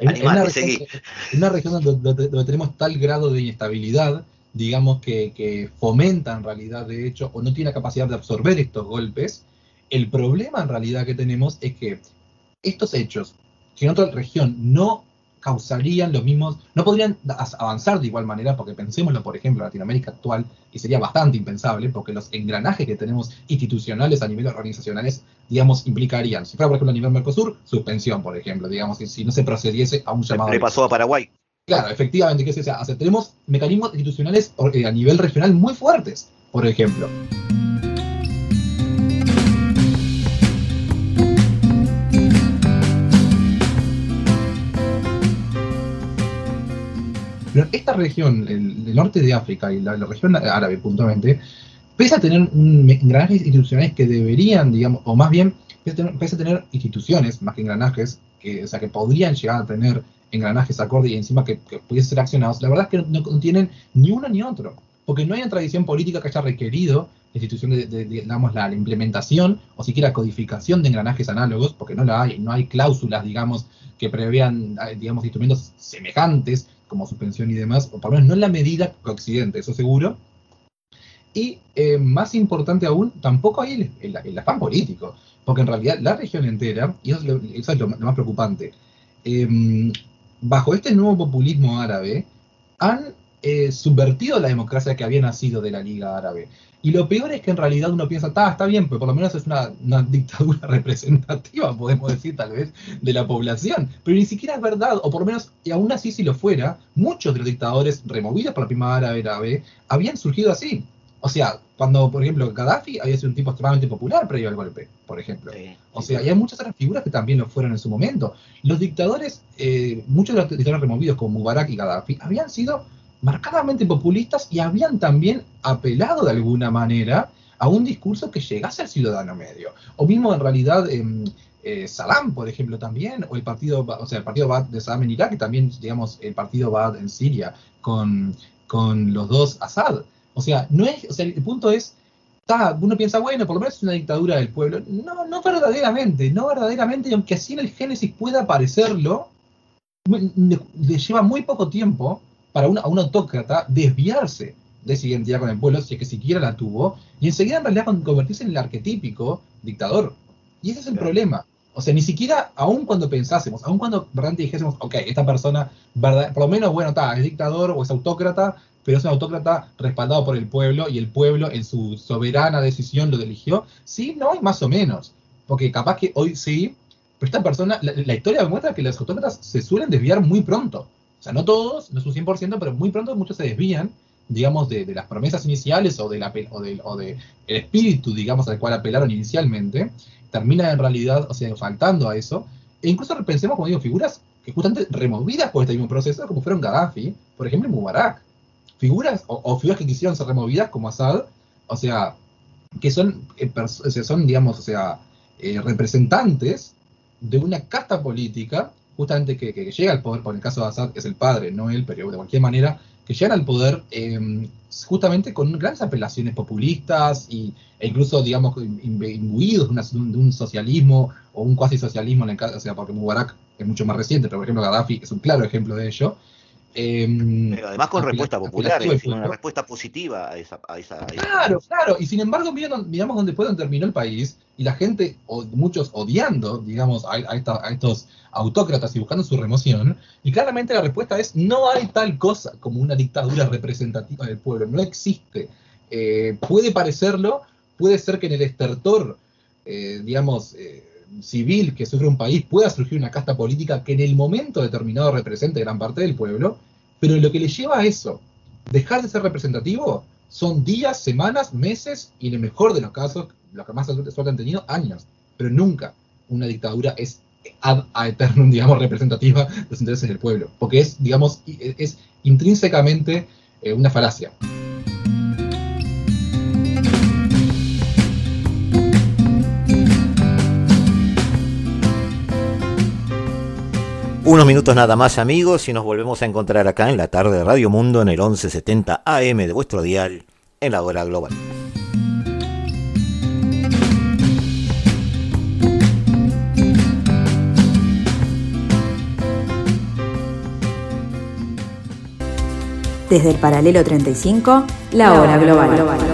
En, una región, donde, tenemos tal grado de inestabilidad, digamos, que, que fomenta en realidad, de hecho, o no tiene la capacidad de absorber estos golpes. El problema en realidad que tenemos es que estos hechos, que en otra región no causarían los mismos, no podrían avanzar de igual manera, porque pensémoslo, por ejemplo, en Latinoamérica actual, y sería bastante impensable, porque los engranajes que tenemos institucionales a nivel organizacionales, digamos, implicarían, si fuera, por ejemplo, a nivel Mercosur, suspensión, por ejemplo, digamos, si, no se procediese a un llamado... Le pasó a Paraguay. Claro, efectivamente, que sea, o sea, tenemos mecanismos institucionales eh, a nivel regional muy fuertes, por ejemplo. Pero esta región, el, norte de África y la, región árabe puntualmente, pese a tener engranajes institucionales que deberían, digamos, o más bien, pese a tener, instituciones más que engranajes, que, o sea, que podrían llegar a tener engranajes acorde y encima que, pudiesen ser accionados, la verdad es que no, tienen ni uno ni otro, porque no hay una tradición política que haya requerido institución de, digamos, la, implementación o siquiera codificación de engranajes análogos, porque no la hay, no hay cláusulas, digamos, que prevean, digamos, instrumentos semejantes como suspensión y demás, o por lo menos no en la medida que Occidente, eso seguro. Y eh, más importante aún, tampoco hay el, afán político, porque en realidad la región entera, y eso es lo, más preocupante, em, bajo este nuevo populismo árabe, han eh, subvertido la democracia que había nacido de la Liga Árabe. Y lo peor es que en realidad uno piensa, está, está bien, pues por lo menos es una, dictadura representativa, podemos decir tal vez, de la población. Pero ni siquiera es verdad, o por lo menos, y aún así si lo fuera, muchos de los dictadores removidos por la primavera árabe habían surgido así. O sea, cuando, por ejemplo, Gaddafi había sido un tipo extremadamente popular previo al golpe, por ejemplo. o sea, y hay muchas otras figuras que también lo fueron en su momento. Los dictadores, eh, muchos de los dictadores removidos como Mubarak y Gaddafi, habían sido marcadamente populistas y habían también apelado de alguna manera a un discurso que llegase al ciudadano medio. O mismo en realidad eh, eh, Saddam, por ejemplo, también, o el partido, o sea, el partido de Saddam en Irak, y también, digamos, el partido Bad en Siria, con, con los dos Assad. O sea, no es, o sea, el punto es, uno piensa, bueno, por lo menos es una dictadura del pueblo. No, no verdaderamente, no verdaderamente, y aunque así en el Génesis pueda parecerlo, le lleva muy poco tiempo para un autócrata desviarse de esa identidad con el pueblo, si es que siquiera la tuvo, y enseguida en realidad convertirse en el arquetípico dictador. Y ese es el problema. O sea, ni siquiera, aun cuando pensásemos, aun cuando realmente dijésemos, ok, esta persona, verdad, por lo menos, bueno, está, es dictador o es autócrata, pero es un autócrata respaldado por el pueblo y el pueblo en su soberana decisión lo eligió, sí, no, hay más o menos. Porque capaz que hoy sí, pero esta persona, la, la historia demuestra que los autócratas se suelen desviar muy pronto. O sea, no todos, no es un 100%, pero muy pronto muchos se desvían, digamos, de, las promesas iniciales o, de o, de, o de el espíritu, digamos, al cual apelaron inicialmente, termina en realidad, o sea, faltando a eso. E incluso repensemos, como digo, figuras que justamente removidas por este mismo proceso, como fueron Gaddafi, por ejemplo, Mubarak. Figuras, o, figuras que quisieron ser removidas, como Assad, o sea, que son, eh, son digamos, o sea, eh, representantes de una casta política justamente que, llega al poder, por el caso de Assad es el padre, no él, pero de cualquier manera, que llegan al poder em, justamente con grandes apelaciones populistas y, e incluso, digamos, imbuidos de, un socialismo o un cuasi socialismo, en el caso, o sea, porque Mubarak es mucho más reciente, pero por ejemplo Gaddafi es un claro ejemplo de ello, Em, Pero además con respuesta popular, es una respuesta positiva a esa, Claro, claro, y sin embargo miramos dónde fue donde terminó el país y la gente, o muchos odiando, digamos, a, estos autócratas y buscando su remoción, y claramente la respuesta es no hay tal cosa como una dictadura representativa del pueblo, no existe. Eh, puede parecerlo, puede ser que en el estertor, eh, digamos, eh, civil que sufre un país pueda surgir una casta política que en el momento determinado represente gran parte del pueblo, pero lo que le lleva a eso, dejar de ser representativo, son días, semanas, meses y en el mejor de los casos, los que más suerte han tenido, años. Pero nunca una dictadura es ad eternum, digamos, representativa de los intereses del pueblo, porque es, digamos, es intrínsecamente eh, una falacia. Unos minutos nada más amigos y nos volvemos a encontrar acá en la tarde de Radio Mundo en el 1170 AM de vuestro dial en la hora global. Desde el paralelo 35, la hora global. En,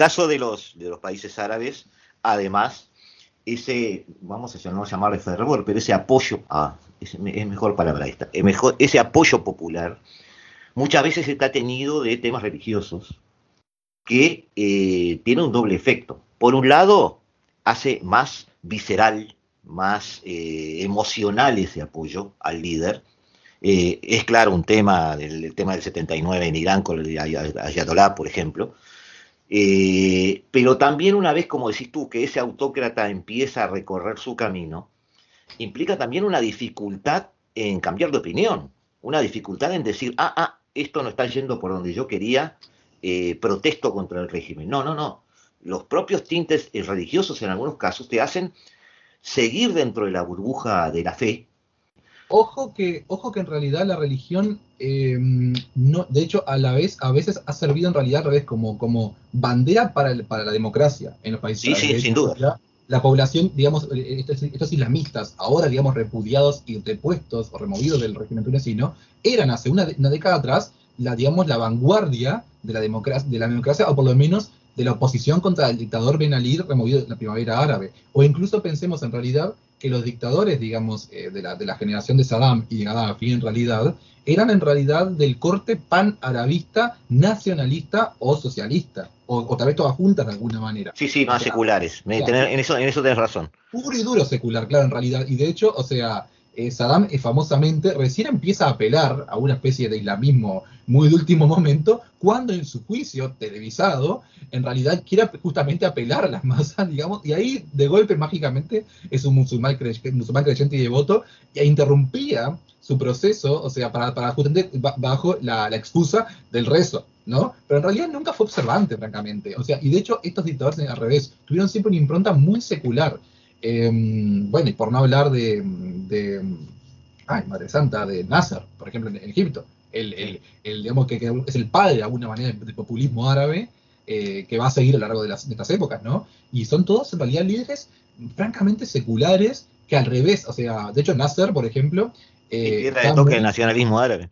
caso de los, de los países árabes, además, ese, vamos a no llamarle fervor, pero ese apoyo, a, es, mejor palabra esta, mejor, ese apoyo popular, muchas veces está tenido de temas religiosos que eh, tiene un doble efecto. Por un lado, hace más visceral, más eh, emocional ese apoyo al líder. Eh, es claro un tema, del, tema del 79 en Irán con el Ayatollah, por ejemplo, eh, pero también una vez, como decís tú, que ese autócrata empieza a recorrer su camino, implica también una dificultad en cambiar de opinión, una dificultad en decir, ah, ah, esto no está yendo por donde yo quería, eh, protesto contra el régimen. No, no, no. Los propios tintes religiosos en algunos casos te hacen seguir dentro de la burbuja de la fe, Ojo que, ojo que en realidad la religión, em, no, de hecho, a la vez, a veces ha servido en realidad al revés como, como bandera para, para la democracia en los países. Sí, sí, sin duda. La, población, digamos, eh, estos, islamistas, ahora, digamos, repudiados y depuestos o removidos del régimen tunecino, eran hace una, una década atrás, la, digamos, la vanguardia de la, democracia, de la democracia, o por lo menos de la oposición contra el dictador Ben Ali removido de la primavera árabe. O incluso pensemos en realidad que los dictadores, digamos, eh, de, la, de, la, generación de Saddam y de Gaddafi, en realidad, eran en realidad del corte pan-arabista, nacionalista o socialista, o, tal vez todas juntas de alguna manera. Sí, sí, más seculares. en, eso, en eso tenés razón. Puro y duro secular, claro, en realidad. Y de hecho, o sea, eh, Saddam eh, famosamente recién empieza a apelar a una especie de islamismo muy de último momento, cuando en su juicio televisado, en realidad quiere justamente apelar a las masas, digamos, y ahí de golpe mágicamente es un musulmán, creyente y devoto, e interrumpía su proceso, o sea, para, para justamente bajo la, excusa del rezo, ¿no? Pero en realidad nunca fue observante, francamente. O sea, y de hecho estos dictadores al revés, tuvieron siempre una impronta muy secular. Em, bueno, y por no hablar de, ay, Madre Santa, de Nasser, por ejemplo, en, Egipto. El, digamos que, es el padre de alguna manera del populismo árabe eh, que va a seguir a lo largo de, las, estas épocas, ¿no? Y son todos en realidad líderes francamente seculares que al revés, o sea, de hecho Nasser, por ejemplo... Eh, de toque el nacionalismo árabe.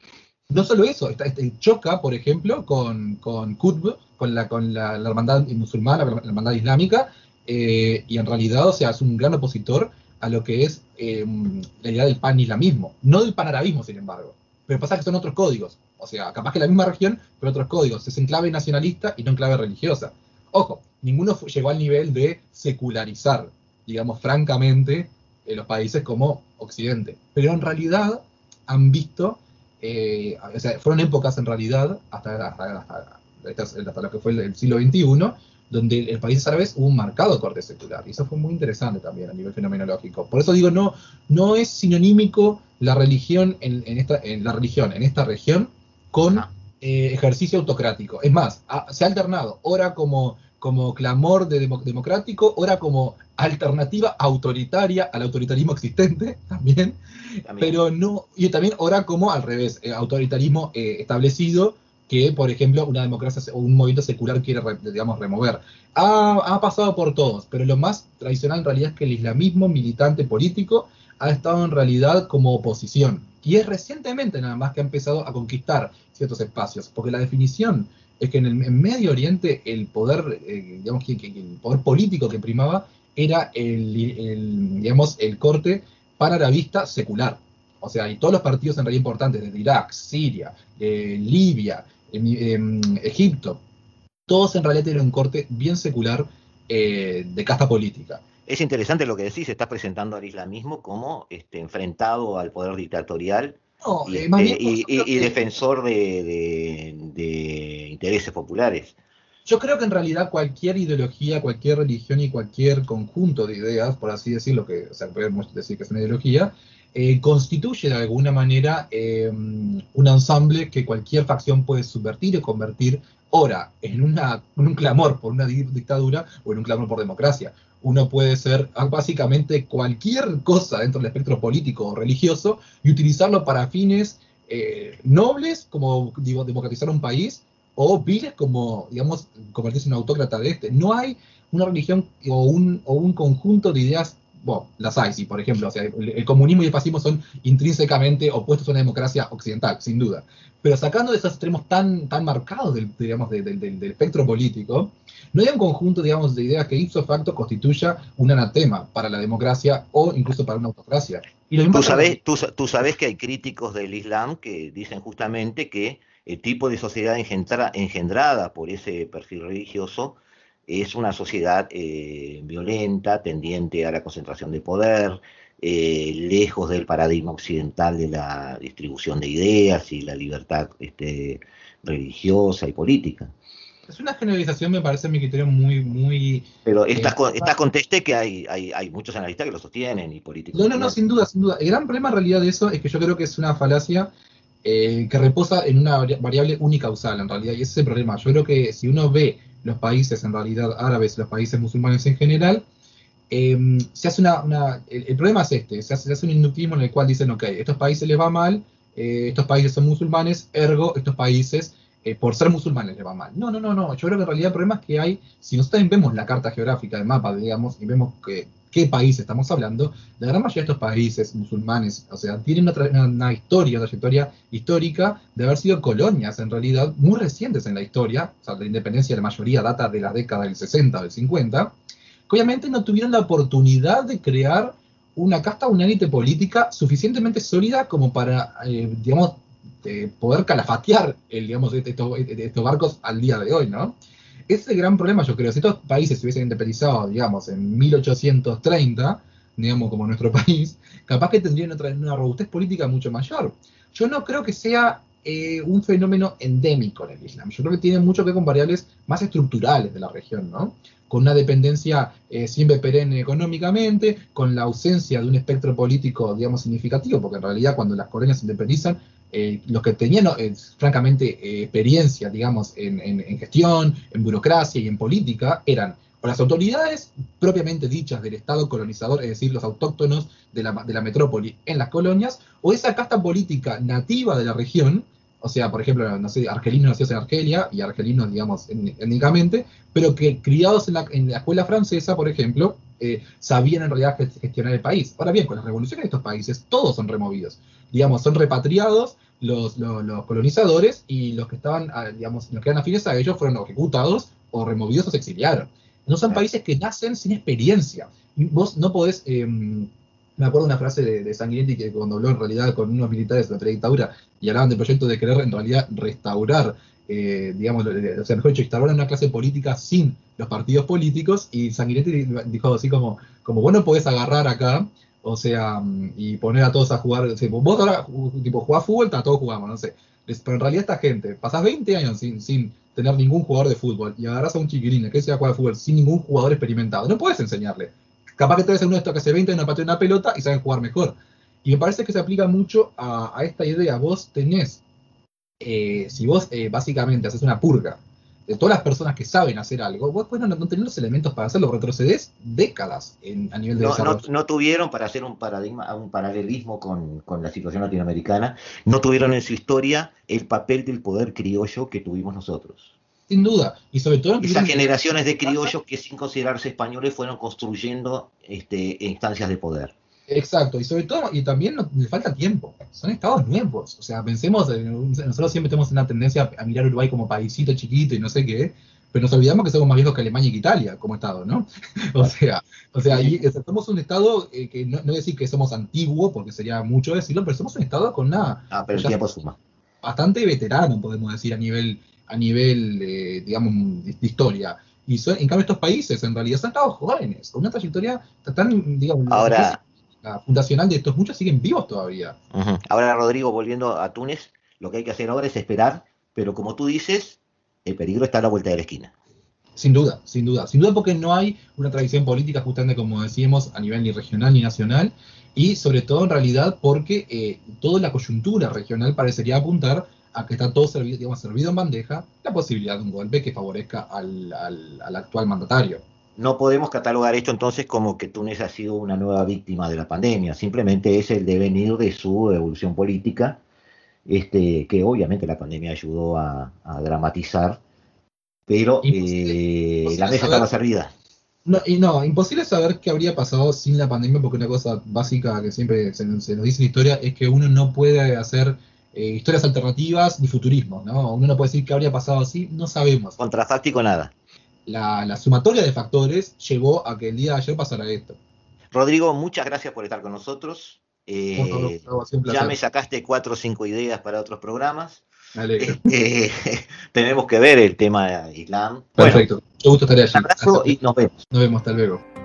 No solo eso, está, choca, por ejemplo, con, con Qutb, con la, con la hermandad musulmana, la hermandad islámica, eh, y en realidad, o sea, es un gran opositor a lo que es em, la idea del pan-islamismo, no del pan-arabismo, sin embargo. Pero pasa que son otros códigos, o sea, capaz que la misma región, pero otros códigos. Es en clave nacionalista y no en clave religiosa. Ojo, ninguno llegó al nivel de secularizar, digamos, francamente, eh, los países como Occidente. Pero en realidad han visto, eh, o sea, fueron épocas en realidad, hasta, hasta, lo que fue el siglo XXI, donde el país árabe hubo un marcado corte secular. Y eso fue muy interesante también a nivel fenomenológico. Por eso digo, no, no es sinonímico la religión en, esta, en la religión en esta región con eh, ejercicio autocrático. Es más, se ha alternado, ora como, como clamor de democrático, ora como alternativa autoritaria al autoritarismo existente también, pero no, y también ora como al revés, eh, autoritarismo eh, establecido que, por ejemplo, una democracia o un movimiento secular quiere, digamos, remover. Ha, pasado por todos, pero lo más tradicional en realidad es que el islamismo militante político ha estado en realidad como oposición. Y es recientemente nada más que ha empezado a conquistar ciertos espacios, porque la definición es que en el Medio Oriente el poder, eh, digamos, que, el poder político que primaba era el, digamos, el corte panarabista secular. O sea, y todos los partidos en realidad importantes, desde Irak, Siria, eh, Libia, en, Egipto, todos en realidad tienen un corte bien secular eh, de casta política. Es interesante lo que decís, estás presentando al islamismo como este, enfrentado al poder dictatorial y, este, defensor de, intereses populares. Yo creo que en realidad cualquier ideología, cualquier religión y cualquier conjunto de ideas, por así decirlo, que o sea, podemos decir que es una ideología, eh, constituye de alguna manera eh, un ensamble que cualquier facción puede subvertir y convertir ahora en, una, un clamor por una dictadura o en un clamor por democracia. Uno puede ser ah, básicamente cualquier cosa dentro del espectro político o religioso y utilizarlo para fines eh, nobles, como democratizar un país, o viles como, digamos, convertirse en autócrata de este. No hay una religión o un, o un conjunto de ideas bueno, las hay, sí, por ejemplo, o sea, el, comunismo y el fascismo son intrínsecamente opuestos a una democracia occidental, sin duda. Pero sacando de esos extremos tan, tan marcados del, digamos, del espectro político, no hay un conjunto, digamos, de ideas que ipso facto constituya un anatema para la democracia o incluso para una autocracia. Y tú, sabes, tú, tú sabes que hay críticos del Islam que dicen justamente que el tipo de sociedad engendrada por ese perfil religioso es una sociedad eh, violenta, tendiente a la concentración de poder, eh, lejos del paradigma occidental de la distribución de ideas y la libertad este, religiosa y política. Es una generalización, me parece a mi criterio muy, muy... Pero esta, eh, conteste que hay, hay, hay, muchos analistas que lo sostienen y políticos. No, no, no, sin duda, sin duda. El gran problema en realidad de eso es que yo creo que es una falacia que reposa en una variable unicausal, en realidad, y ese es el problema. Yo creo que si uno ve los países en realidad árabes, los países musulmanes en general, em, se hace una, el, problema es este, se hace, un inductismo en el cual dicen, ok, estos países les va mal, eh, estos países son musulmanes, ergo, estos países, eh, por ser musulmanes les va mal. No, no, no, no, yo creo que en realidad el problema es que hay, si nosotros vemos la carta geográfica del mapa, digamos, y vemos que qué país estamos hablando, la gran mayoría de estos países musulmanes, o sea, tienen una, historia, una trayectoria histórica de haber sido colonias, en realidad, muy recientes en la historia, o sea, la independencia de la mayoría data de la década del 60 o del 50, que obviamente no tuvieron la oportunidad de crear una casta, una élite política suficientemente sólida como para, eh, digamos, poder calafatear el, digamos, estos, estos barcos al día de hoy, ¿no? Es el gran problema, yo creo. Si estos países se hubiesen independizado, digamos, en 1830, digamos, como nuestro país, capaz que tendrían otra, una robustez política mucho mayor. Yo no creo que sea eh, un fenómeno endémico en el Islam. Yo creo que tiene mucho que ver con variables más estructurales de la región, ¿no? Con una dependencia eh, siempre perenne económicamente, con la ausencia de un espectro político, digamos, significativo, porque en realidad cuando las colonias se independizan, eh, los que tenían, eh, francamente, eh, experiencia, digamos, en, gestión, en burocracia y en política, eran o las autoridades propiamente dichas del Estado colonizador, es decir, los autóctonos de la, de la metrópoli en las colonias, o esa casta política nativa de la región, o sea, por ejemplo, no sé, argelinos nacidos en Argelia y argelinos, digamos, étnicamente, pero que criados en la, en la escuela francesa, por ejemplo, sabían en realidad gestionar el país. Ahora bien, con las revoluciones de estos países, todos son removidos digamos, son repatriados los, los, colonizadores y los que estaban, ah, digamos, los que eran afines a ellos fueron ejecutados o removidos o se exiliaron. No son países que nacen sin experiencia. Vos no podés, em, me acuerdo una frase de, de Sanguinetti que cuando habló en realidad con unos militares de la predictadura y hablaban del proyecto de querer en realidad restaurar, eh, digamos, o sea, mejor dicho, instaurar una clase política sin los partidos políticos y Sanguinetti dijo así como, como vos no podés agarrar acá o sea, mm, y poner a todos a jugar. vos ahora, tipo, jugás fútbol, todos jugamos, no sé. Pero en realidad esta gente, pasás 20 años sin, sin tener ningún jugador de fútbol y agarras a un chiquirín que se a jugar fútbol sin ningún jugador experimentado. No puedes enseñarle. Capaz que traes a uno de estos que hace 20 años patea una pelota y saben jugar mejor. Y me parece que se aplica mucho a, esta idea. Vos tenés, eh, si vos eh, básicamente haces una purga de todas las personas que saben hacer algo, vos no, no tenés los elementos para hacerlo, retrocedes décadas a nivel de no, desarrollo. No, tuvieron, para hacer un paradigma, un paralelismo con, la situación latinoamericana, no tuvieron en su historia el papel del poder criollo que tuvimos nosotros. Sin duda, y sobre todo... Esas generaciones de criollos que sin considerarse españoles fueron construyendo este, instancias de poder. Exacto, y sobre todo, y también nos, le falta tiempo. Son estados nuevos. O sea, pensemos, nosotros siempre tenemos una tendencia a mirar Uruguay como paísito chiquito y no sé qué, pero nos olvidamos que somos más viejos que Alemania y que Italia como estado, ¿no? o sea, o sea, y, somos un estado eh, que no, no decir que somos antiguo, porque sería mucho decirlo, pero somos un estado con una. Ah, pero el tiempo suma. Bastante veterano, podemos decir, a nivel, a nivel eh, digamos, de, historia. Y son, en cambio, estos países en realidad son estados jóvenes, con una trayectoria tan, digamos, Ahora, fundacional de estos muchos siguen vivos todavía. Ahora, Rodrigo, volviendo a Túnez, lo que hay que hacer ahora es esperar, pero como tú dices, el peligro está a la vuelta de la esquina. Sin duda, sin duda. Sin duda porque no hay una tradición política, justamente como decíamos, a nivel ni regional ni nacional, y sobre todo en realidad porque eh, toda la coyuntura regional parecería apuntar a que está todo servido, digamos, servido en bandeja la posibilidad de un golpe que favorezca al, al, actual mandatario. No podemos catalogar esto entonces como que Túnez ha sido una nueva víctima de la pandemia, simplemente es el devenir de su evolución política, este, que obviamente la pandemia ayudó a, dramatizar, pero eh, la mesa estaba servida. No, y no, imposible saber qué habría pasado sin la pandemia, porque una cosa básica que siempre se, nos dice en historia es que uno no puede hacer eh, historias alternativas ni futurismo, ¿no? Uno no puede decir qué habría pasado así, no sabemos. Contrafáctico nada. La, sumatoria de factores llevó a que el día de ayer pasara esto. Rodrigo, muchas gracias por estar con nosotros. Eh, ya me sacaste cuatro o cinco ideas para otros programas. Eh, tenemos que ver el tema Islam. Perfecto. Bueno, gusto estar allí. Un abrazo y nos vemos. Nos vemos, hasta luego.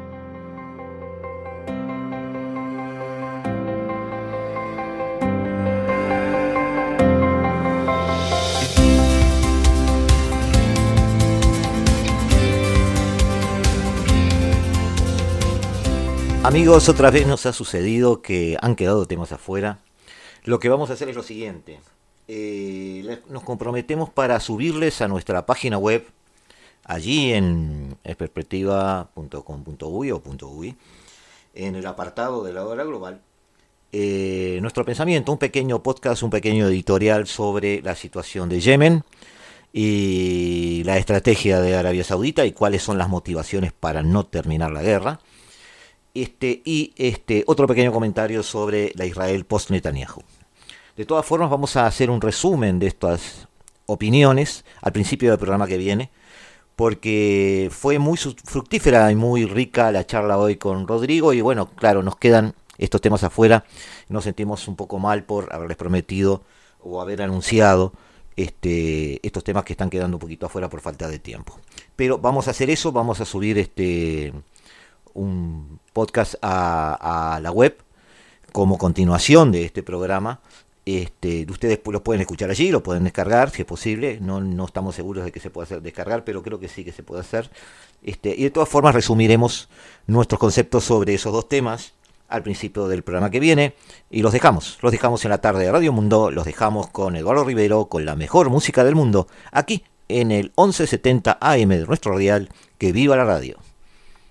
Amigos, otra vez nos ha sucedido que han quedado temas afuera. Lo que vamos a hacer es lo siguiente. Eh, nos comprometemos para subirles a nuestra página web, allí en perspectiva.com.uy o .uy, en el apartado de la hora global, eh, nuestro pensamiento, un pequeño podcast, un pequeño editorial sobre la situación de Yemen y la estrategia de Arabia Saudita y cuáles son las motivaciones para no terminar la guerra. Este, y este, otro pequeño comentario sobre la Israel post-Netanyahu. De todas formas, vamos a hacer un resumen de estas opiniones al principio del programa que viene, porque fue muy fructífera y muy rica la charla hoy con Rodrigo y bueno, claro, nos quedan estos temas afuera, nos sentimos un poco mal por haberles prometido o haber anunciado este, estos temas que están quedando un poquito afuera por falta de tiempo. Pero vamos a hacer eso, vamos a subir este un podcast a, la web como continuación de este programa. Este, ustedes los pueden escuchar allí, lo pueden descargar si es posible. No, no estamos seguros de que se pueda hacer descargar, pero creo que sí que se puede hacer. Este, y de todas formas resumiremos nuestros conceptos sobre esos dos temas al principio del programa que viene y los dejamos, los dejamos en la tarde de Radio Mundo, los dejamos con Eduardo Rivero con la mejor música del mundo aquí en el 1170 AM de nuestro real Que viva la radio.